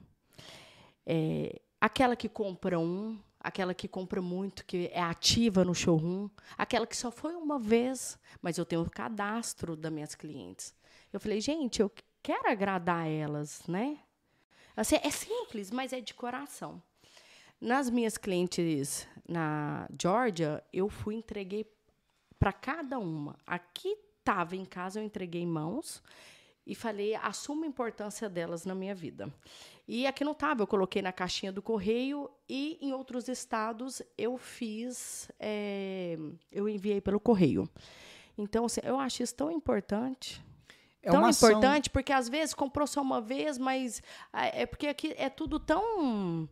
É, aquela que compra um, aquela que compra muito, que é ativa no showroom, aquela que só foi uma vez, mas eu tenho o cadastro das minhas clientes. Eu falei, gente, eu quero agradar elas, né? Assim, é simples, mas é de coração. Nas minhas clientes na Georgia, eu fui entreguei para cada uma. Aqui estava em casa, eu entreguei em mãos e falei a suma importância delas na minha vida. E aqui não estava, eu coloquei na caixinha do correio e em outros estados eu fiz, eh, eu enviei pelo correio. Então, assim, eu acho isso tão importante É tão uma ação- importante, porque às vezes comprou só uma vez, mas é porque aqui é tudo tão.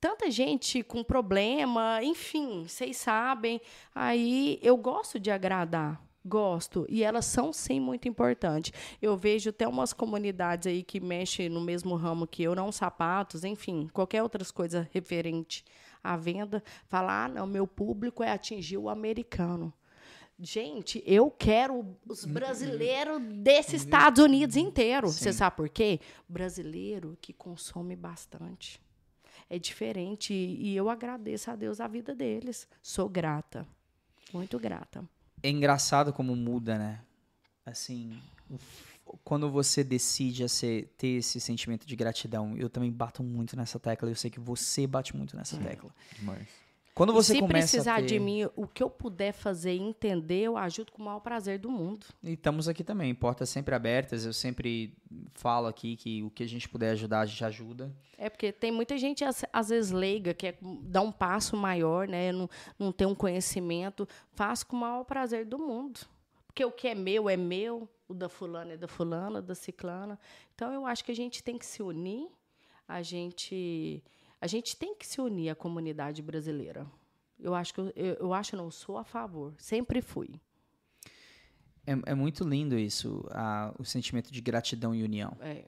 Tanta gente com problema, enfim, vocês sabem. Aí eu gosto de agradar, gosto. E elas são, sim, muito importantes. Eu vejo até umas comunidades aí que mexem no mesmo ramo que eu, não sapatos, enfim, qualquer outras coisa referente à venda. Falar, ah, não, meu público é atingir o americano. Gente, eu quero os brasileiros desses Estados Unidos inteiro. Você Sim. sabe por quê? Brasileiro que consome bastante. É diferente e eu agradeço a Deus a vida deles. Sou grata. Muito grata. É engraçado como muda, né? Assim, quando você decide a ser- ter esse sentimento de gratidão, eu também bato muito nessa tecla, eu sei que você bate muito nessa tecla. Demais. Quando você Se começa precisar ter... de mim, o que eu puder fazer e entender, eu ajudo com o maior prazer do mundo. E estamos aqui também, portas sempre abertas, eu sempre falo aqui que o que a gente puder ajudar, a gente ajuda. É porque tem muita gente, às, às vezes, leiga, quer dar um passo maior, né? Não, não tem um conhecimento. Faço com o maior prazer do mundo. Porque o que é meu é meu, o da fulana é da fulana, da ciclana. Então, eu acho que a gente tem que se unir, a gente, a gente tem que se unir à comunidade brasileira. Eu acho que eu, eu, acho, não, sou a favor. Sempre fui. É, é muito lindo isso, a- o sentimento de gratidão e união. É.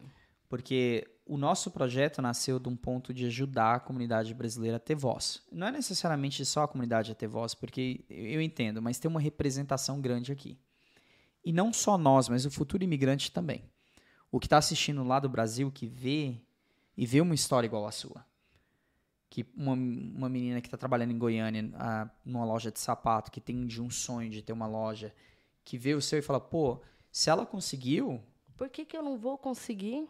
Porque o nosso projeto nasceu de um ponto de ajudar a comunidade brasileira a ter voz. Não é necessariamente só a comunidade a ter voz, porque eu entendo, mas tem uma representação grande aqui. E não só nós, mas o futuro imigrante também. O que está assistindo lá do Brasil, que vê e vê uma história igual à sua. Que uma, uma menina que está trabalhando em Goiânia, ah, numa loja de sapato, que tem de um sonho de ter uma loja, que vê o seu e fala, pô, se ela conseguiu, Por que, que eu não vou conseguir?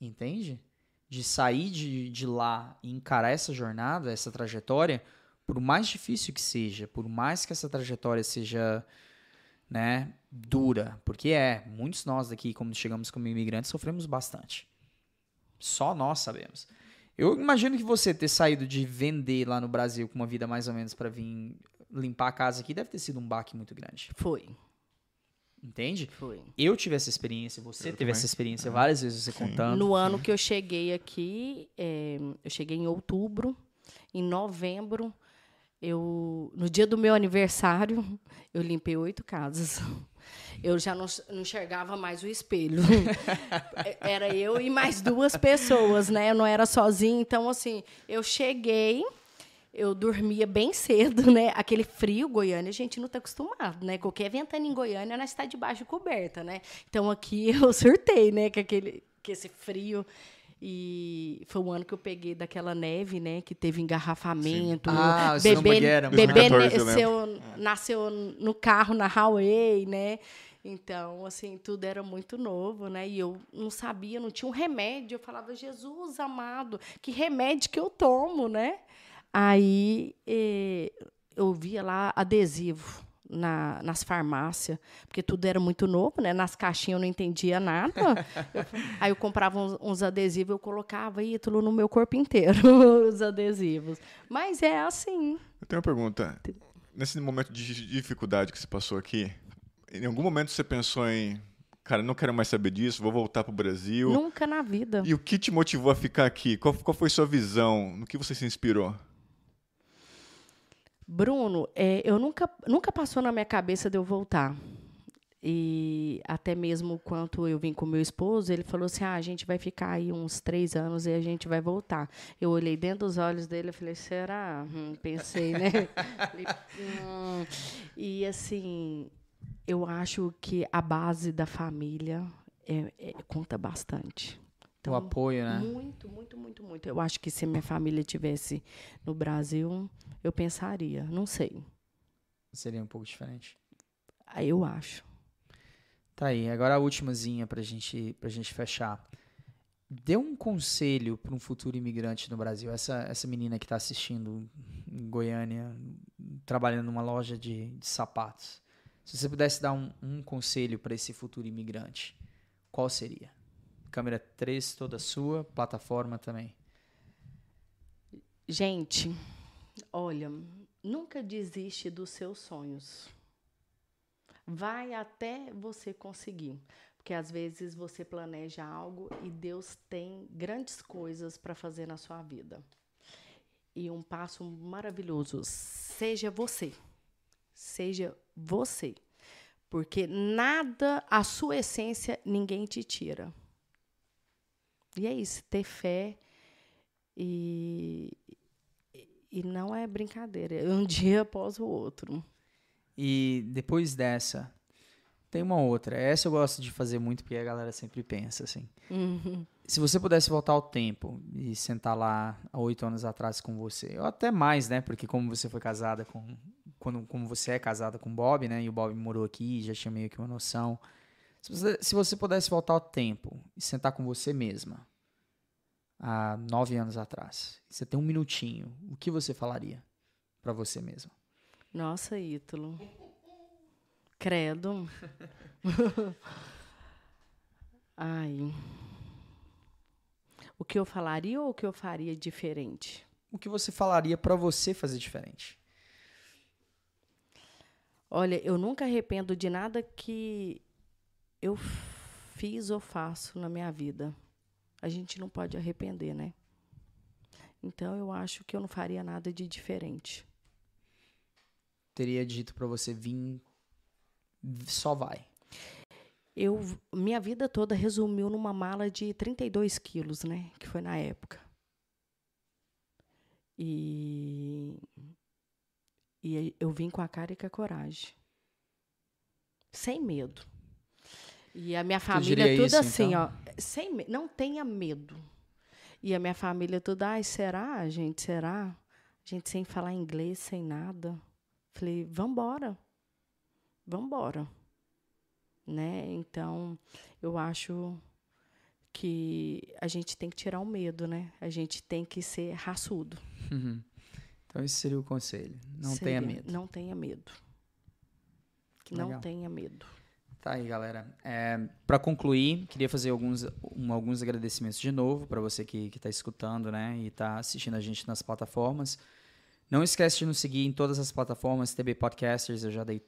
Entende? De sair de, de lá e encarar essa jornada, essa trajetória, por mais difícil que seja, por mais que essa trajetória seja, né, dura, porque é, muitos nós daqui, como chegamos como imigrantes, sofremos bastante. Só nós sabemos. Eu imagino que você ter saído de vender lá no Brasil com uma vida mais ou menos para vir limpar a casa aqui deve ter sido um baque muito grande. Foi. Entende? Foi. Eu tive essa experiência, você Eu teve também. essa experiência várias vezes você contando. No ano que eu cheguei aqui, é, eu cheguei em outubro, em novembro, eu, no dia do meu aniversário, [LAUGHS] eu limpei oito casas. Eu já não, não enxergava mais o espelho. [LAUGHS] era eu e mais duas pessoas, né? Eu não era sozinha. Então, assim, eu cheguei, eu dormia bem cedo, né? Aquele frio, Goiânia, a gente não está acostumado, né? Qualquer ventana em Goiânia, nós está debaixo de coberta, né? Então, aqui [LAUGHS] eu surtei, né? Com, aquele, com esse frio. E foi o ano que eu peguei daquela neve, né? Que teve engarrafamento. Ah, você não bebê bebê 2014 eu nasceu, nasceu no carro, na highway, né? Então, assim, tudo era muito novo, né? E eu não sabia, não tinha um remédio. Eu falava, Jesus amado, que remédio que eu tomo, né? Aí eh, eu via lá adesivo na, nas farmácias, porque tudo era muito novo, né? Nas caixinhas eu não entendia nada. Eu- [LAUGHS] aí eu comprava uns, uns adesivos, eu colocava Ítalo no meu corpo inteiro, [LAUGHS] os adesivos. Mas é assim. Eu tenho uma pergunta. Nesse momento de dificuldade que você passou aqui, em algum momento você pensou em, cara, não quero mais saber disso, vou voltar pro Brasil. Nunca na vida. E o que te motivou a ficar aqui? Qual, qual foi sua visão? No que você se inspirou? Bruno, é, eu nunca, nunca passou na minha cabeça de eu voltar. E até mesmo quando eu vim com meu esposo, ele falou assim: ah, a gente vai ficar aí uns três anos e a gente vai voltar. Eu olhei dentro dos olhos dele e falei: será? Hum, pensei, né? [LAUGHS] "Hum." E assim, eu acho que a base da família é- é- conta bastante. o apoio, né? Muito, muito, muito, muito. Eu acho que se minha família tivesse no Brasil, eu pensaria. Não sei. Seria um pouco diferente. Aí Eu acho. Tá aí, agora a últimazinha pra gente, pra gente fechar. Dê um conselho para um futuro imigrante no Brasil. Essa, essa menina que está assistindo em Goiânia, trabalhando numa loja de, de sapatos. Se você pudesse dar um, um conselho para esse futuro imigrante, qual seria? Câmera 3 toda sua, plataforma também. Gente, olha, nunca desiste dos seus sonhos. Vai até você conseguir. Porque às vezes você planeja algo e Deus tem grandes coisas para fazer na sua vida. E um passo maravilhoso, seja você. Seja você. Porque nada, a sua essência, ninguém te tira. E é isso, ter fé e, e não é brincadeira, é um [LAUGHS] dia após o outro. E depois dessa, tem uma outra. Essa eu gosto de fazer muito porque a galera sempre pensa assim. Uhum. Se você pudesse voltar ao tempo e sentar lá há oito anos atrás com você, ou até mais, né? Porque como você foi casada com. Quando, como você é casada com o Bob, né? E o Bob morou aqui, já tinha meio que uma noção. Se você, se você pudesse voltar ao tempo e sentar com você mesma, há nove anos atrás, você tem um minutinho, o que você falaria pra você mesma? Nossa, Ítalo. Credo. [LAUGHS] Ai. O que eu falaria ou o que eu faria diferente? O que você falaria pra você fazer diferente? Olha, eu nunca arrependo de nada que eu fiz ou faço na minha vida. A gente não pode arrepender, né? Então eu acho que eu não faria nada de diferente. Teria dito pra você vir, só vai. Eu, minha vida toda resumiu numa mala de 32 quilos, né? Que foi na época. E, e eu vim com a cara e com a coragem. Sem medo. E a minha família diria tudo isso, assim, então? ó. Sem, não tenha medo. E a minha família toda, ai, será, gente? Será? Gente sem falar inglês, sem nada. Falei, vambora. Vambora né? Então, eu acho que a gente tem que tirar o medo, né? A gente tem que ser raçudo. Uhum. Então esse seria o conselho. Não tenha Seria, medo. Não tenha medo. Que não tenha medo. Tá aí, galera. É, para concluir, queria fazer alguns, um- alguns agradecimentos de novo para você que está escutando, né? E está assistindo a gente nas plataformas. Não esquece de nos seguir em todas as plataformas, TB Podcasters, eu já dei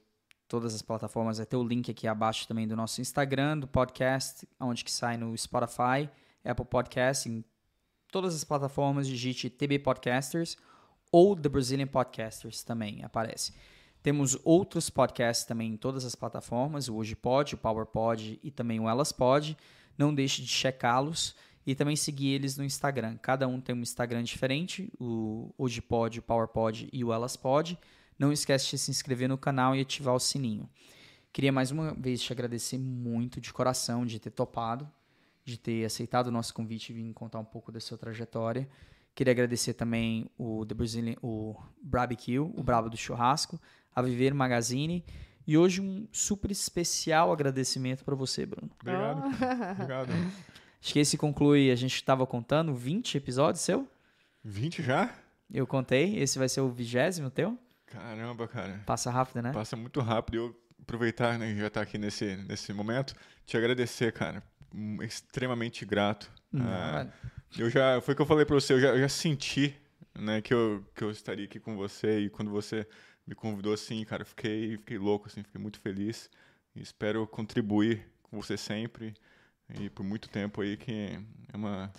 todas as plataformas. Vai ter o link aqui abaixo também do nosso Instagram, do podcast, onde que sai no Spotify, Apple Podcast, em todas as plataformas, digite TB Podcasters ou The Brazilian Podcasters também aparece. Temos outros podcasts também em todas as plataformas, o Hoje Pod, o Power Pod e também o Elas Pod. Não deixe de checá-los e também seguir eles no Instagram. Cada um tem um Instagram diferente, o Hoje Pod, o Power Pod e o Elas Pod. Não esquece de se inscrever no canal e ativar o sininho. Queria mais uma vez te agradecer muito de coração de ter topado, de ter aceitado o nosso convite e vir contar um pouco da sua trajetória. Queria agradecer também o The Brazilian, o Barbecue, o Brabo do Churrasco, a Viver Magazine e hoje um super especial agradecimento para você, Bruno. Obrigado. Oh. [LAUGHS] Obrigado. Acho que esse conclui, a gente estava contando 20 episódios seu? 20 já? Eu contei, esse vai ser o vigésimo teu? Caramba, cara. Passa rápido, né? Passa muito rápido. Eu aproveitar, né, que já tá aqui nesse, nesse momento, te agradecer, cara. Hum, Extremamente grato. Ah, eu já, foi o que eu falei pra você, eu já, eu já senti, né, que eu, que eu estaria aqui com você e quando você me convidou assim, cara, eu fiquei, fiquei louco, assim, fiquei muito feliz e espero contribuir com você sempre e por muito tempo aí que é uma...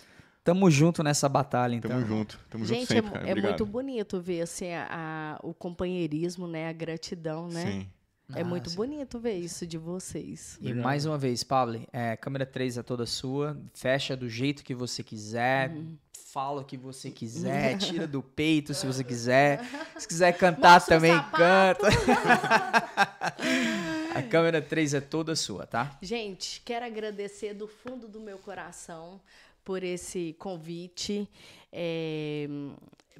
Tamo junto nessa batalha, então. Tamo junto, tamo junto Gente, é, sempre, cara. é Obrigado. muito bonito ver assim, a, a- o companheirismo, né? A gratidão, né? Sim. É Ah, muito sim. bonito ver isso de vocês. E mais uma vez, Pablo, é, câmera 3 é toda sua. Fecha do jeito que você quiser. Uhum. Fala o que você quiser. [LAUGHS] Tira do peito se você quiser. Se quiser cantar Mostra também, canta. [LAUGHS] A câmera 3 é toda sua, tá? Gente, quero agradecer do fundo do meu coração por esse convite, é,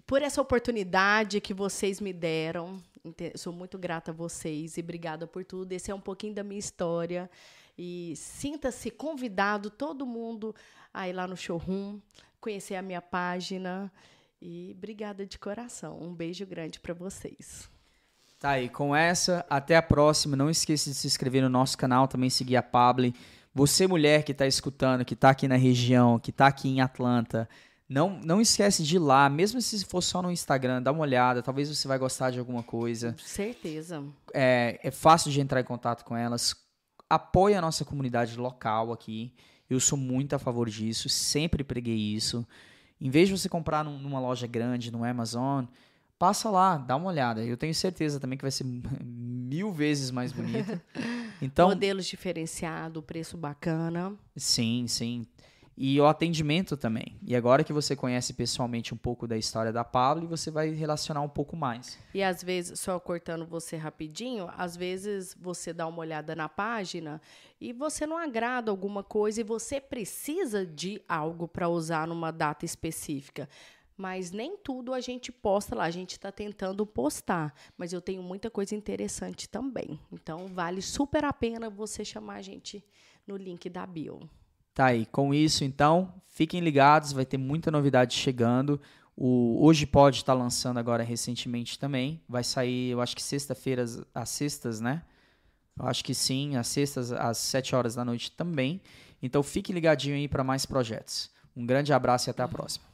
por essa oportunidade que vocês me deram. Sou muito grata a vocês e obrigada por tudo. Esse é um pouquinho da minha história. E sinta-se convidado, todo mundo, a ir lá no showroom, conhecer a minha página. E obrigada de coração. Um beijo grande para vocês. Tá aí, com essa, até a próxima. Não esqueça de se inscrever no nosso canal, também seguir a Pablo. Você, mulher que está escutando, que está aqui na região, que está aqui em Atlanta, não, não esquece de ir lá, mesmo se for só no Instagram, dá uma olhada, talvez você vai gostar de alguma coisa. Certeza. É, é fácil de entrar em contato com elas. Apoie a nossa comunidade local aqui. Eu sou muito a favor disso, sempre preguei isso. Em vez de você comprar num- numa loja grande, no Amazon, passa lá, dá uma olhada. Eu tenho certeza também que vai ser [LAUGHS] mil vezes mais bonito. [LAUGHS] Então, Modelos diferenciados, preço bacana. sim, sim. E o atendimento também. E agora que você conhece pessoalmente um pouco da história da Pablo, você vai relacionar um pouco mais. E às vezes, só cortando você rapidinho, às vezes você dá uma olhada na página e você não agrada alguma coisa e você precisa de algo para usar numa data específica. Mas nem tudo a gente posta lá, a gente está tentando postar. Mas eu tenho muita coisa interessante também. Então, vale super a pena você chamar a gente no link da bio. Tá aí, com isso então, fiquem ligados, vai ter muita novidade chegando. O Hoje Pode estar lançando agora recentemente também. Vai sair, eu acho que sexta-feira, às- sextas, né? Eu acho que sim, às sextas, às 7 horas da noite também. Então fique ligadinho aí para mais projetos. Um grande abraço e até a próxima.